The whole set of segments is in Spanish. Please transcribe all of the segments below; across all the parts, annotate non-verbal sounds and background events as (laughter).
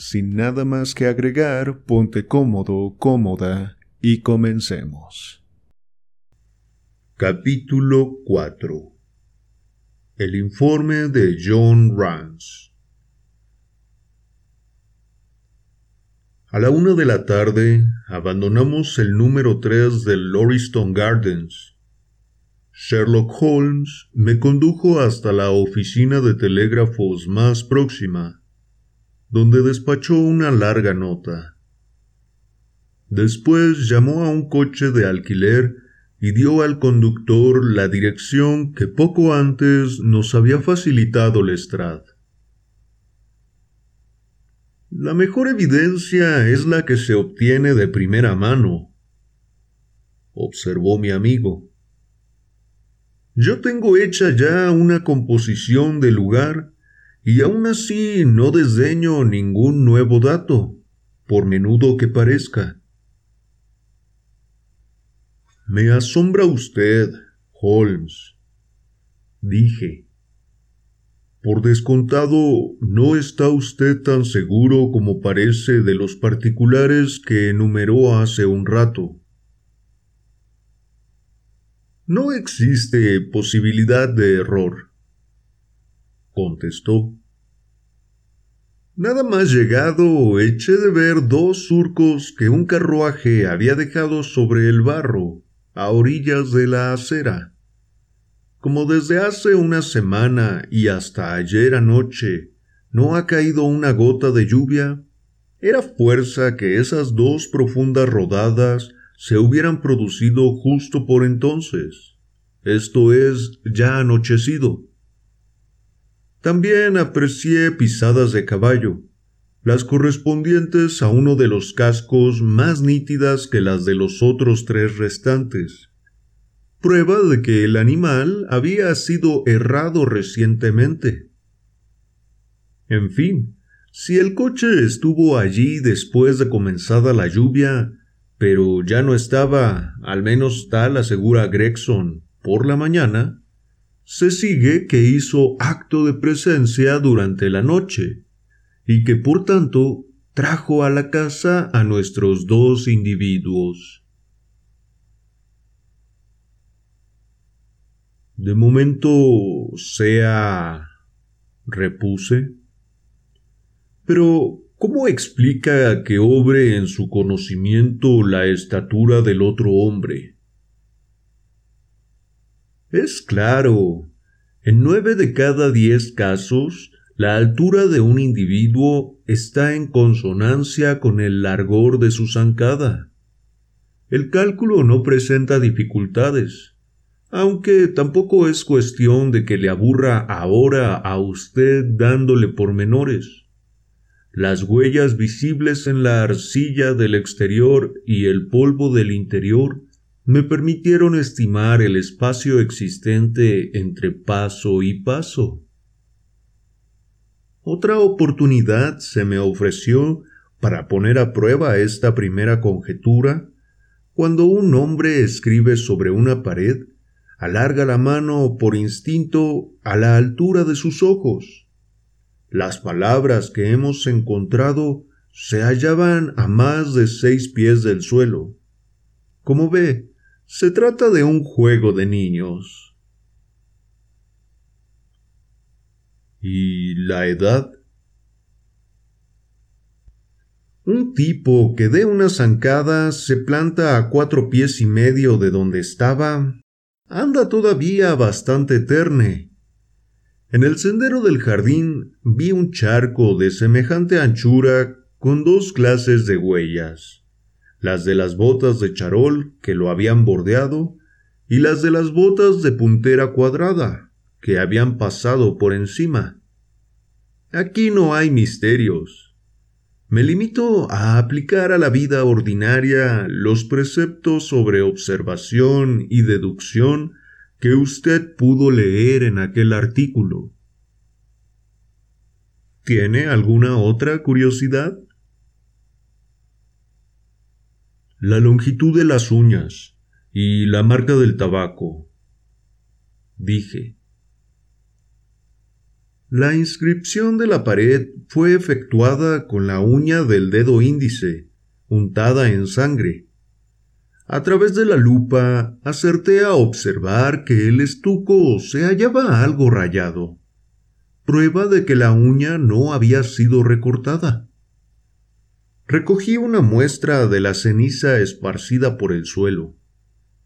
Sin nada más que agregar, ponte cómodo, cómoda y comencemos. Capítulo 4 El informe de John Rance A la una de la tarde abandonamos el número 3 del Lauriston Gardens. Sherlock Holmes me condujo hasta la oficina de telégrafos más próxima donde despachó una larga nota. Después llamó a un coche de alquiler y dio al conductor la dirección que poco antes nos había facilitado Lestrade. La mejor evidencia es la que se obtiene de primera mano, observó mi amigo. Yo tengo hecha ya una composición del lugar y aún así no desdeño ningún nuevo dato, por menudo que parezca. Me asombra usted, Holmes, dije. Por descontado, no está usted tan seguro como parece de los particulares que enumeró hace un rato. No existe posibilidad de error contestó. Nada más llegado eché de ver dos surcos que un carruaje había dejado sobre el barro, a orillas de la acera. Como desde hace una semana y hasta ayer anoche no ha caído una gota de lluvia, era fuerza que esas dos profundas rodadas se hubieran producido justo por entonces, esto es, ya anochecido. También aprecié pisadas de caballo, las correspondientes a uno de los cascos más nítidas que las de los otros tres restantes. Prueba de que el animal había sido errado recientemente. En fin, si el coche estuvo allí después de comenzada la lluvia, pero ya no estaba, al menos tal asegura Gregson, por la mañana, se sigue que hizo acto de presencia durante la noche y que por tanto trajo a la casa a nuestros dos individuos. De momento sea... repuse. Pero, ¿cómo explica que obre en su conocimiento la estatura del otro hombre? Es claro. En nueve de cada diez casos, la altura de un individuo está en consonancia con el largor de su zancada. El cálculo no presenta dificultades, aunque tampoco es cuestión de que le aburra ahora a usted dándole pormenores. Las huellas visibles en la arcilla del exterior y el polvo del interior me permitieron estimar el espacio existente entre paso y paso. Otra oportunidad se me ofreció para poner a prueba esta primera conjetura cuando un hombre escribe sobre una pared, alarga la mano por instinto a la altura de sus ojos. Las palabras que hemos encontrado se hallaban a más de seis pies del suelo. Como ve, se trata de un juego de niños. ¿Y la edad? Un tipo que de una zancada se planta a cuatro pies y medio de donde estaba, anda todavía bastante terne. En el sendero del jardín vi un charco de semejante anchura con dos clases de huellas las de las botas de charol que lo habían bordeado y las de las botas de puntera cuadrada que habían pasado por encima. Aquí no hay misterios. Me limito a aplicar a la vida ordinaria los preceptos sobre observación y deducción que usted pudo leer en aquel artículo. ¿Tiene alguna otra curiosidad? La longitud de las uñas y la marca del tabaco. Dije. La inscripción de la pared fue efectuada con la uña del dedo índice, untada en sangre. A través de la lupa acerté a observar que el estuco se hallaba algo rayado, prueba de que la uña no había sido recortada. Recogí una muestra de la ceniza esparcida por el suelo.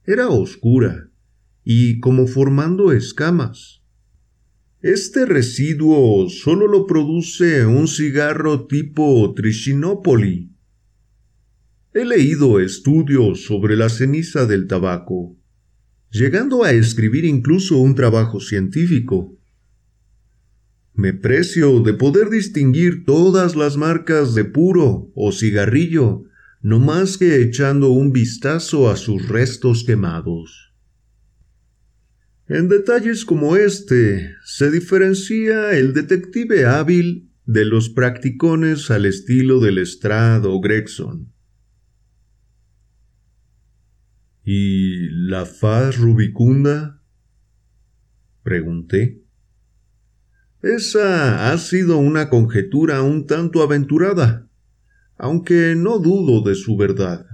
Era oscura y como formando escamas. Este residuo solo lo produce un cigarro tipo Trichinopoli. He leído estudios sobre la ceniza del tabaco, llegando a escribir incluso un trabajo científico. Me precio de poder distinguir todas las marcas de puro o cigarrillo, no más que echando un vistazo a sus restos quemados. En detalles como este se diferencia el detective hábil de los practicones al estilo del Lestrade o Gregson. ¿Y la faz rubicunda? Pregunté. Esa ha sido una conjetura un tanto aventurada, aunque no dudo de su verdad.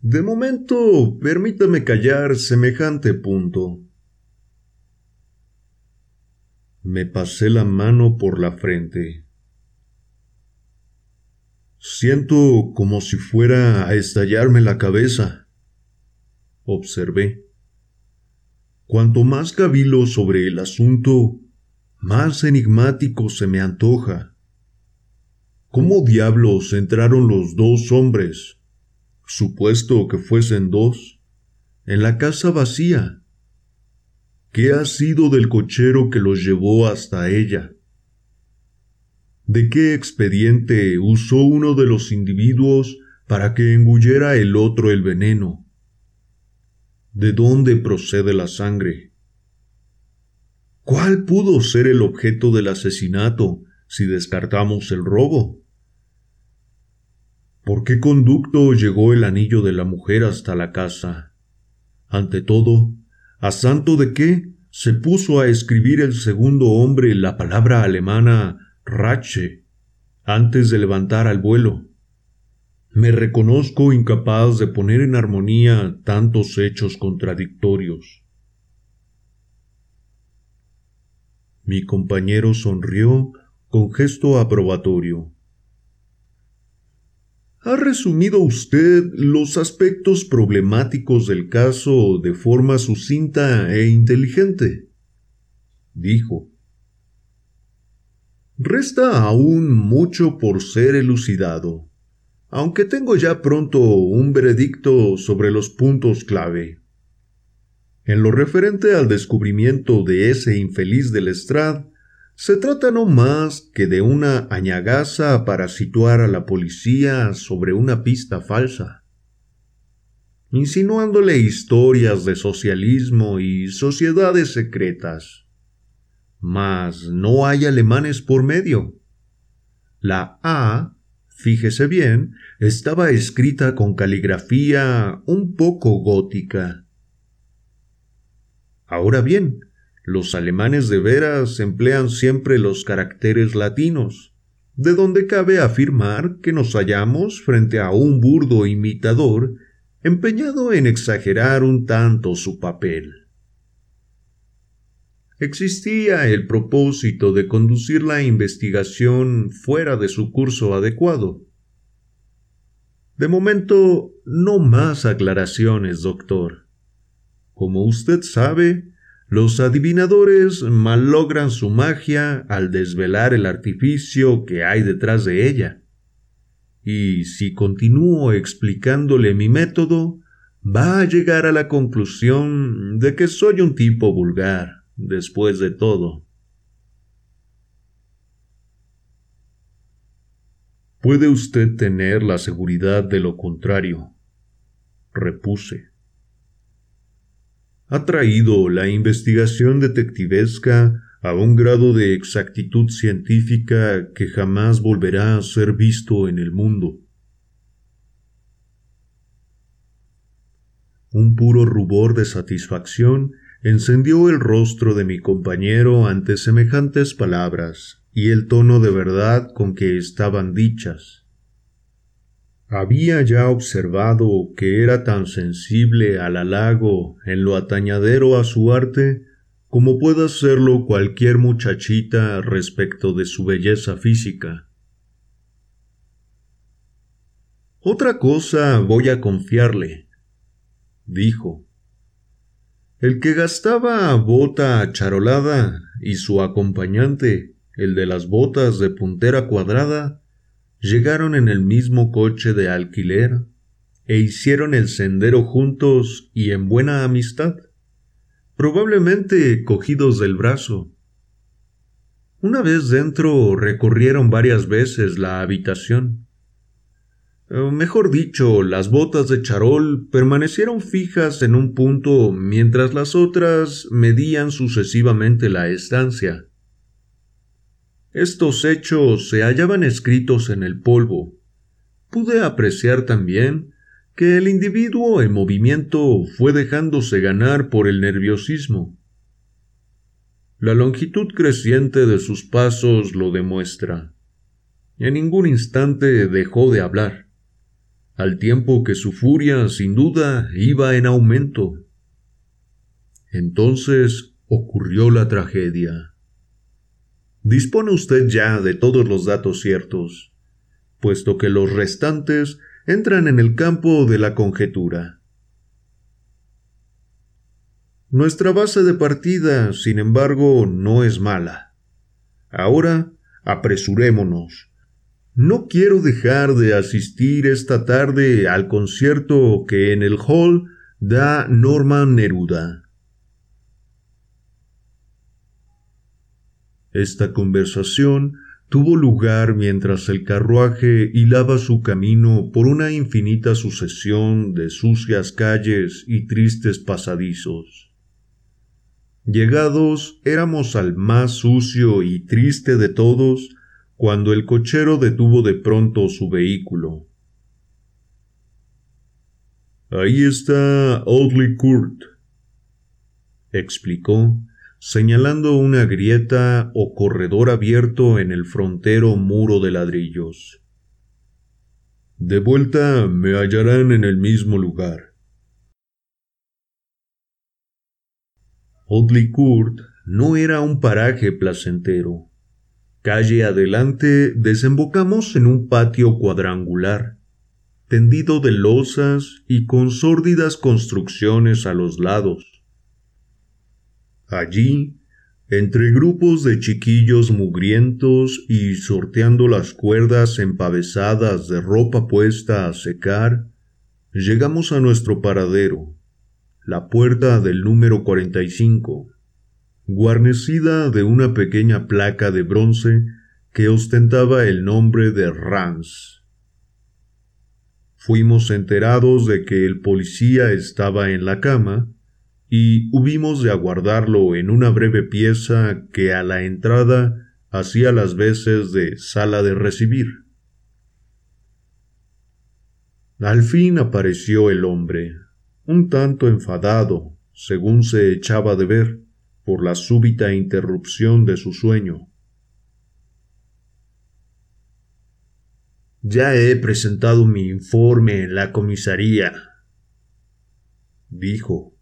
De momento, permítame callar semejante punto. Me pasé la mano por la frente. Siento como si fuera a estallarme la cabeza. Observé. Cuanto más cavilo sobre el asunto, más enigmático se me antoja. ¿Cómo diablos entraron los dos hombres supuesto que fuesen dos, en la casa vacía. ¿Qué ha sido del cochero que los llevó hasta ella? ¿De qué expediente usó uno de los individuos para que engullera el otro el veneno? ¿De dónde procede la sangre? ¿Cuál pudo ser el objeto del asesinato si descartamos el robo? ¿Por qué conducto llegó el anillo de la mujer hasta la casa? Ante todo, ¿a santo de qué se puso a escribir el segundo hombre la palabra alemana Rache antes de levantar al vuelo? Me reconozco incapaz de poner en armonía tantos hechos contradictorios. Mi compañero sonrió con gesto aprobatorio. Ha resumido usted los aspectos problemáticos del caso de forma sucinta e inteligente, dijo. Resta aún mucho por ser elucidado, aunque tengo ya pronto un veredicto sobre los puntos clave. En lo referente al descubrimiento de ese infeliz del Estrad, se trata no más que de una añagaza para situar a la policía sobre una pista falsa, insinuándole historias de socialismo y sociedades secretas. Mas no hay alemanes por medio. La A, fíjese bien, estaba escrita con caligrafía un poco gótica. Ahora bien, los alemanes de veras emplean siempre los caracteres latinos, de donde cabe afirmar que nos hallamos frente a un burdo imitador empeñado en exagerar un tanto su papel. Existía el propósito de conducir la investigación fuera de su curso adecuado. De momento, no más aclaraciones, doctor. Como usted sabe, los adivinadores malogran su magia al desvelar el artificio que hay detrás de ella. Y si continúo explicándole mi método, va a llegar a la conclusión de que soy un tipo vulgar, después de todo. Puede usted tener la seguridad de lo contrario, repuse. Ha traído la investigación detectivesca a un grado de exactitud científica que jamás volverá a ser visto en el mundo. Un puro rubor de satisfacción encendió el rostro de mi compañero ante semejantes palabras y el tono de verdad con que estaban dichas. Había ya observado que era tan sensible al halago en lo atañadero a su arte como pueda serlo cualquier muchachita respecto de su belleza física. Otra cosa voy a confiarle, dijo. El que gastaba bota charolada y su acompañante, el de las botas de puntera cuadrada, llegaron en el mismo coche de alquiler e hicieron el sendero juntos y en buena amistad, probablemente cogidos del brazo. Una vez dentro recorrieron varias veces la habitación. Eh, mejor dicho, las botas de charol permanecieron fijas en un punto mientras las otras medían sucesivamente la estancia. Estos hechos se hallaban escritos en el polvo. Pude apreciar también que el individuo en movimiento fue dejándose ganar por el nerviosismo. La longitud creciente de sus pasos lo demuestra. En ningún instante dejó de hablar al tiempo que su furia sin duda iba en aumento. Entonces ocurrió la tragedia. Dispone usted ya de todos los datos ciertos, puesto que los restantes entran en el campo de la conjetura. Nuestra base de partida, sin embargo, no es mala. Ahora apresurémonos no quiero dejar de asistir esta tarde al concierto que en el hall da Norman Neruda. Esta conversación tuvo lugar mientras el carruaje hilaba su camino por una infinita sucesión de sucias calles y tristes pasadizos. Llegados éramos al más sucio y triste de todos, cuando el cochero detuvo de pronto su vehículo. Ahí está Audley Court, explicó, señalando una grieta o corredor abierto en el frontero muro de ladrillos. De vuelta me hallarán en el mismo lugar. Audley Court no era un paraje placentero. Calle adelante desembocamos en un patio cuadrangular, tendido de losas y con sórdidas construcciones a los lados. Allí, entre grupos de chiquillos mugrientos y sorteando las cuerdas empavesadas de ropa puesta a secar, llegamos a nuestro paradero, la puerta del número 45 guarnecida de una pequeña placa de bronce que ostentaba el nombre de Rans. Fuimos enterados de que el policía estaba en la cama y hubimos de aguardarlo en una breve pieza que a la entrada hacía las veces de sala de recibir. Al fin apareció el hombre, un tanto enfadado, según se echaba de ver por la súbita interrupción de su sueño. Ya he presentado mi informe en la comisaría, dijo.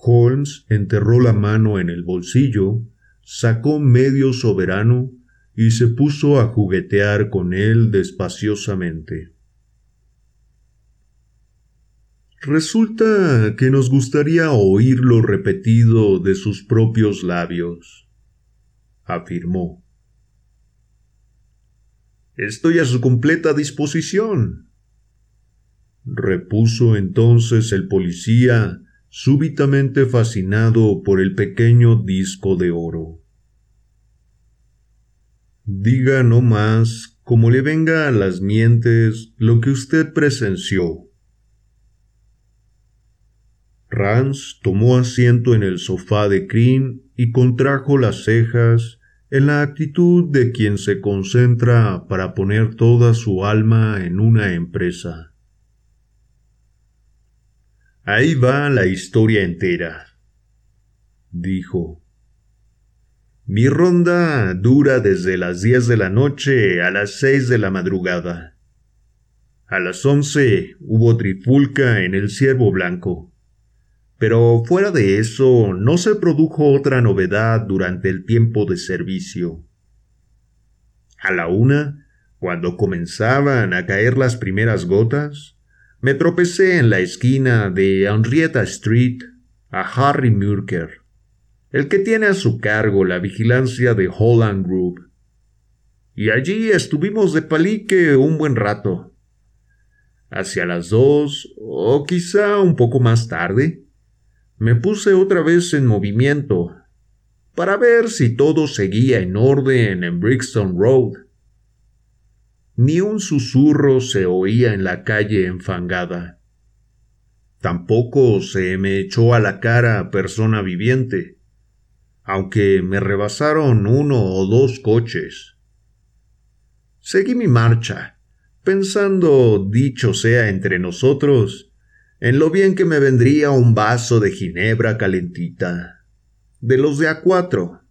Holmes enterró la mano en el bolsillo, sacó medio soberano y se puso a juguetear con él despaciosamente. Resulta que nos gustaría oírlo repetido de sus propios labios, afirmó. Estoy a su completa disposición, repuso entonces el policía, súbitamente fascinado por el pequeño disco de oro. Diga no más como le venga a las mientes lo que usted presenció. Rance tomó asiento en el sofá de Cream y contrajo las cejas en la actitud de quien se concentra para poner toda su alma en una empresa. Ahí va la historia entera, dijo. Mi ronda dura desde las diez de la noche a las seis de la madrugada. A las once hubo trifulca en el ciervo blanco. Pero fuera de eso, no se produjo otra novedad durante el tiempo de servicio. A la una, cuando comenzaban a caer las primeras gotas, me tropecé en la esquina de Henrietta Street a Harry Murker, el que tiene a su cargo la vigilancia de Holland Group. Y allí estuvimos de palique un buen rato. Hacia las dos, o quizá un poco más tarde, me puse otra vez en movimiento para ver si todo seguía en orden en Brixton Road. Ni un susurro se oía en la calle enfangada. Tampoco se me echó a la cara persona viviente, aunque me rebasaron uno o dos coches. Seguí mi marcha, pensando, dicho sea entre nosotros, en lo bien que me vendría un vaso de ginebra calentita, de los de a cuatro,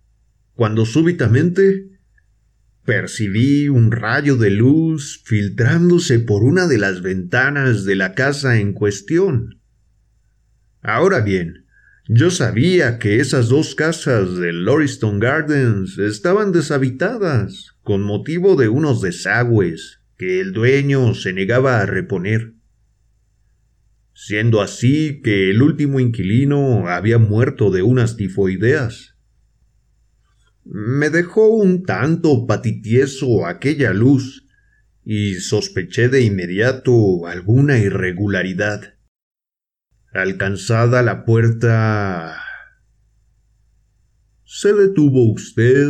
cuando súbitamente percibí un rayo de luz filtrándose por una de las ventanas de la casa en cuestión. Ahora bien, yo sabía que esas dos casas de Loriston Gardens estaban deshabitadas con motivo de unos desagües que el dueño se negaba a reponer siendo así que el último inquilino había muerto de unas tifoideas. Me dejó un tanto patitieso aquella luz, y sospeché de inmediato alguna irregularidad. Alcanzada la puerta. Se detuvo usted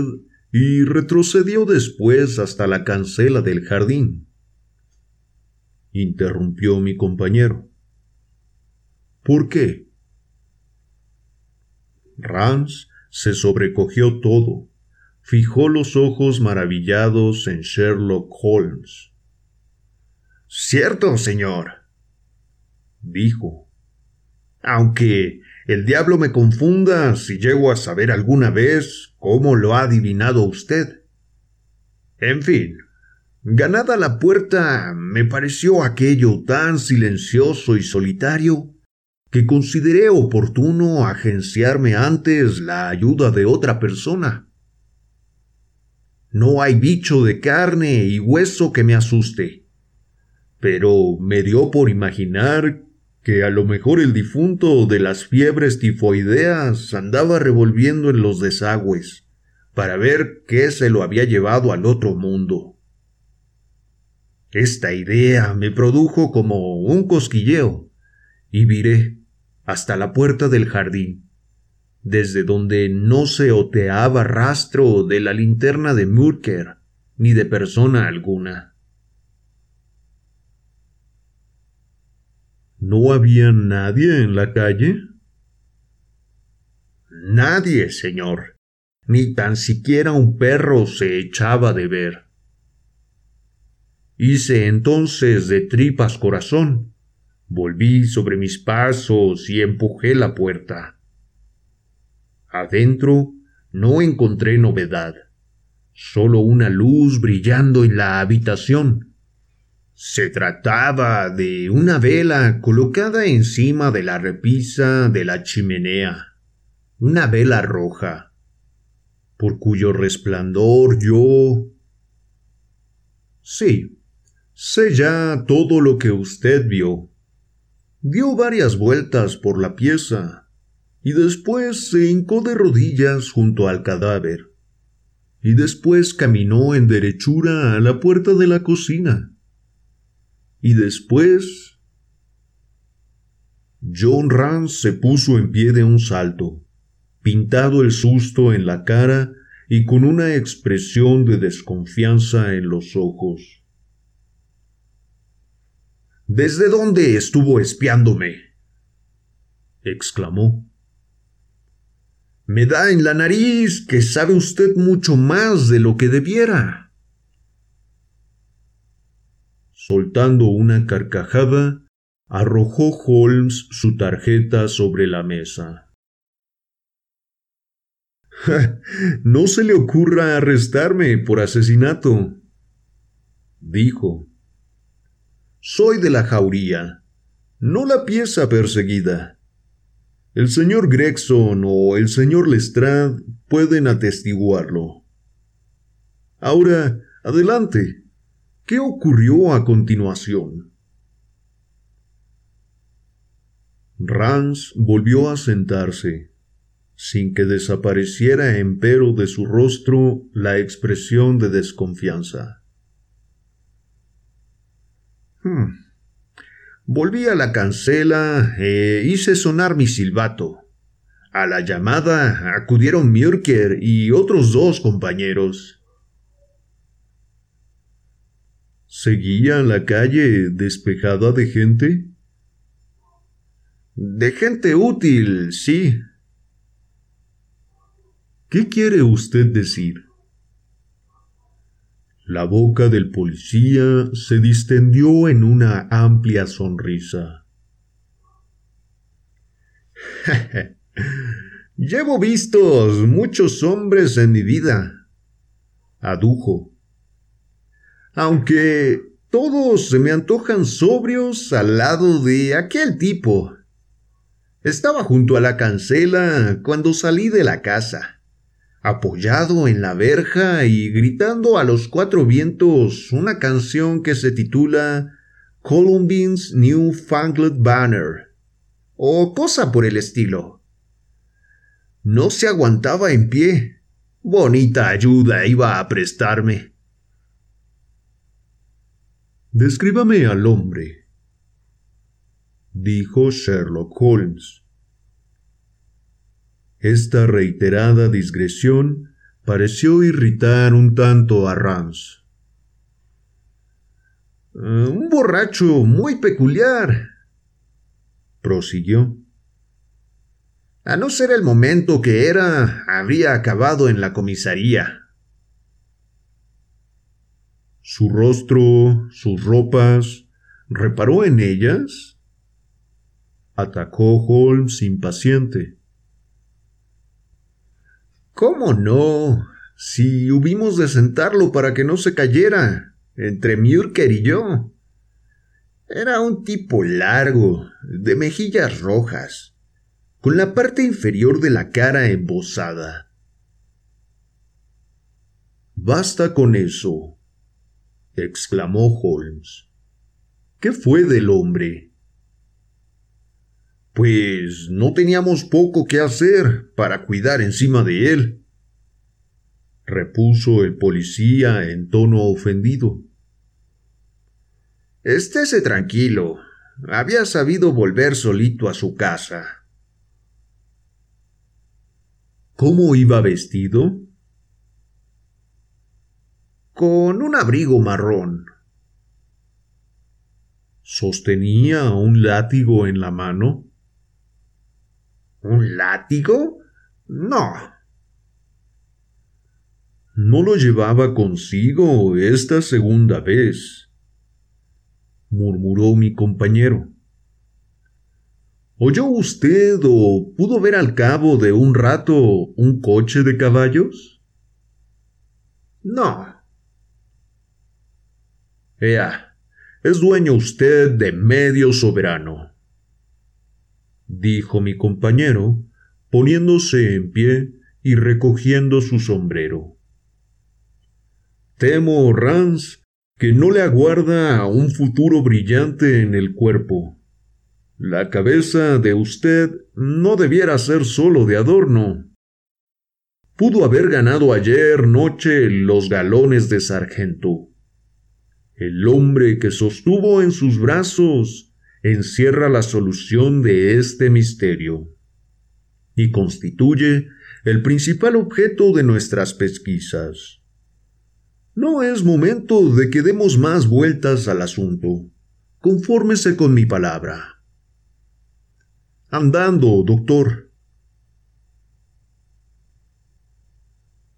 y retrocedió después hasta la cancela del jardín. interrumpió mi compañero. ¿Por qué? Rance se sobrecogió todo, fijó los ojos maravillados en Sherlock Holmes. Cierto, señor, dijo. Aunque el diablo me confunda si llego a saber alguna vez cómo lo ha adivinado usted. En fin, ganada la puerta, me pareció aquello tan silencioso y solitario que consideré oportuno agenciarme antes la ayuda de otra persona. No hay bicho de carne y hueso que me asuste, pero me dio por imaginar que a lo mejor el difunto de las fiebres tifoideas andaba revolviendo en los desagües para ver qué se lo había llevado al otro mundo. Esta idea me produjo como un cosquilleo y viré hasta la puerta del jardín, desde donde no se oteaba rastro de la linterna de Murker ni de persona alguna. ¿No había nadie en la calle? Nadie, señor. Ni tan siquiera un perro se echaba de ver. Hice entonces de tripas corazón Volví sobre mis pasos y empujé la puerta. Adentro no encontré novedad, solo una luz brillando en la habitación. Se trataba de una vela colocada encima de la repisa de la chimenea, una vela roja, por cuyo resplandor yo... Sí, sé ya todo lo que usted vio dio varias vueltas por la pieza y después se hincó de rodillas junto al cadáver y después caminó en derechura a la puerta de la cocina y después John Rance se puso en pie de un salto, pintado el susto en la cara y con una expresión de desconfianza en los ojos. ¿Desde dónde estuvo espiándome? exclamó. Me da en la nariz que sabe usted mucho más de lo que debiera. Soltando una carcajada, arrojó Holmes su tarjeta sobre la mesa. (laughs) no se le ocurra arrestarme por asesinato, dijo. Soy de la jauría, no la pieza perseguida. El señor Gregson o el señor Lestrade pueden atestiguarlo. Ahora, adelante. ¿Qué ocurrió a continuación? Rance volvió a sentarse, sin que desapareciera empero de su rostro la expresión de desconfianza. Hmm. Volví a la cancela e hice sonar mi silbato. A la llamada acudieron Mürker y otros dos compañeros. ¿Seguía la calle despejada de gente? De gente útil, sí. ¿Qué quiere usted decir? La boca del policía se distendió en una amplia sonrisa. (laughs) Llevo vistos muchos hombres en mi vida, adujo. Aunque todos se me antojan sobrios al lado de aquel tipo. Estaba junto a la cancela cuando salí de la casa apoyado en la verja y gritando a los cuatro vientos una canción que se titula Columbine's New Fangled Banner o cosa por el estilo. No se aguantaba en pie. Bonita ayuda iba a prestarme. Descríbame al hombre, dijo Sherlock Holmes. Esta reiterada digresión pareció irritar un tanto a Rams. Eh, un borracho muy peculiar, prosiguió. A no ser el momento que era, habría acabado en la comisaría. Su rostro, sus ropas, ¿reparó en ellas? Atacó Holmes impaciente. ¿Cómo no? Si hubimos de sentarlo para que no se cayera, entre Mürker y yo. Era un tipo largo, de mejillas rojas, con la parte inferior de la cara embosada. Basta con eso, exclamó Holmes. ¿Qué fue del hombre? Pues no teníamos poco que hacer para cuidar encima de él, repuso el policía en tono ofendido. Estése tranquilo. Había sabido volver solito a su casa. ¿Cómo iba vestido? Con un abrigo marrón. ¿Sostenía un látigo en la mano? ¿Un látigo? No. No lo llevaba consigo esta segunda vez, murmuró mi compañero. ¿Oyó usted o pudo ver al cabo de un rato un coche de caballos? No. Ea, es dueño usted de medio soberano dijo mi compañero, poniéndose en pie y recogiendo su sombrero. Temo, Rance, que no le aguarda un futuro brillante en el cuerpo. La cabeza de usted no debiera ser solo de adorno. Pudo haber ganado ayer noche los galones de sargento. El hombre que sostuvo en sus brazos encierra la solución de este misterio y constituye el principal objeto de nuestras pesquisas. No es momento de que demos más vueltas al asunto. Confórmese con mi palabra. Andando, doctor.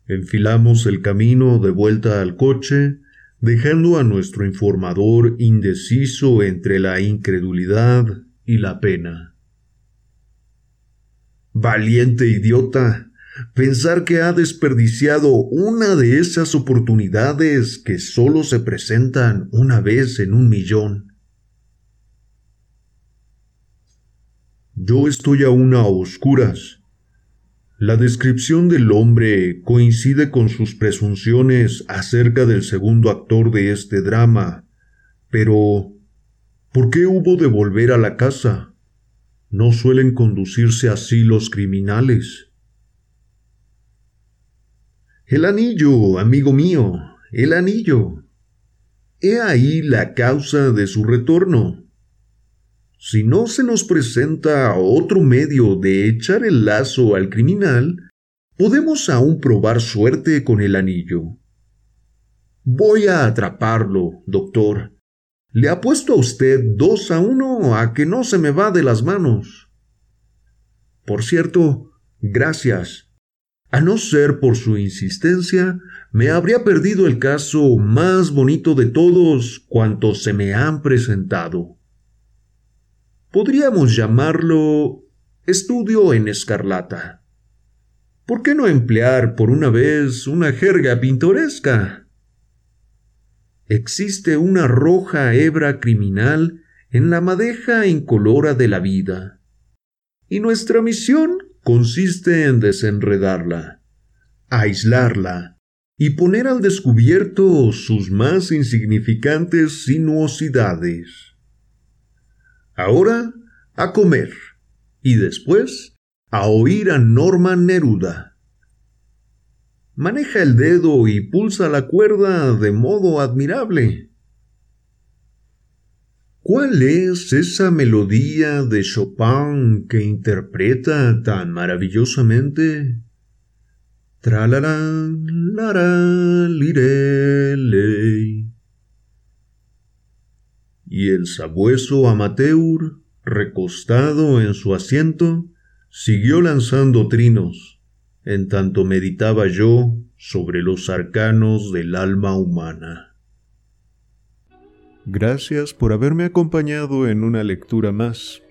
Enfilamos el camino de vuelta al coche, dejando a nuestro informador indeciso entre la incredulidad y la pena. Valiente idiota, pensar que ha desperdiciado una de esas oportunidades que solo se presentan una vez en un millón. Yo estoy aún a oscuras la descripción del hombre coincide con sus presunciones acerca del segundo actor de este drama, pero ¿por qué hubo de volver a la casa? No suelen conducirse así los criminales. El anillo, amigo mío, el anillo. He ahí la causa de su retorno. Si no se nos presenta otro medio de echar el lazo al criminal, podemos aún probar suerte con el anillo. Voy a atraparlo, doctor. Le apuesto a usted dos a uno a que no se me va de las manos. Por cierto, gracias. A no ser por su insistencia, me habría perdido el caso más bonito de todos cuantos se me han presentado. Podríamos llamarlo estudio en escarlata. ¿Por qué no emplear por una vez una jerga pintoresca? Existe una roja hebra criminal en la madeja incolora de la vida. Y nuestra misión consiste en desenredarla, aislarla y poner al descubierto sus más insignificantes sinuosidades. Ahora a comer y después a oír a Norman Neruda. Maneja el dedo y pulsa la cuerda de modo admirable. ¿Cuál es esa melodía de Chopin que interpreta tan maravillosamente? Y el sabueso amateur, recostado en su asiento, siguió lanzando trinos, en tanto meditaba yo sobre los arcanos del alma humana. Gracias por haberme acompañado en una lectura más.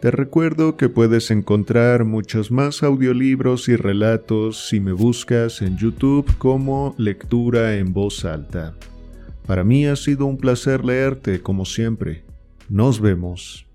Te recuerdo que puedes encontrar muchos más audiolibros y relatos si me buscas en YouTube como Lectura en Voz Alta. Para mí ha sido un placer leerte como siempre. Nos vemos.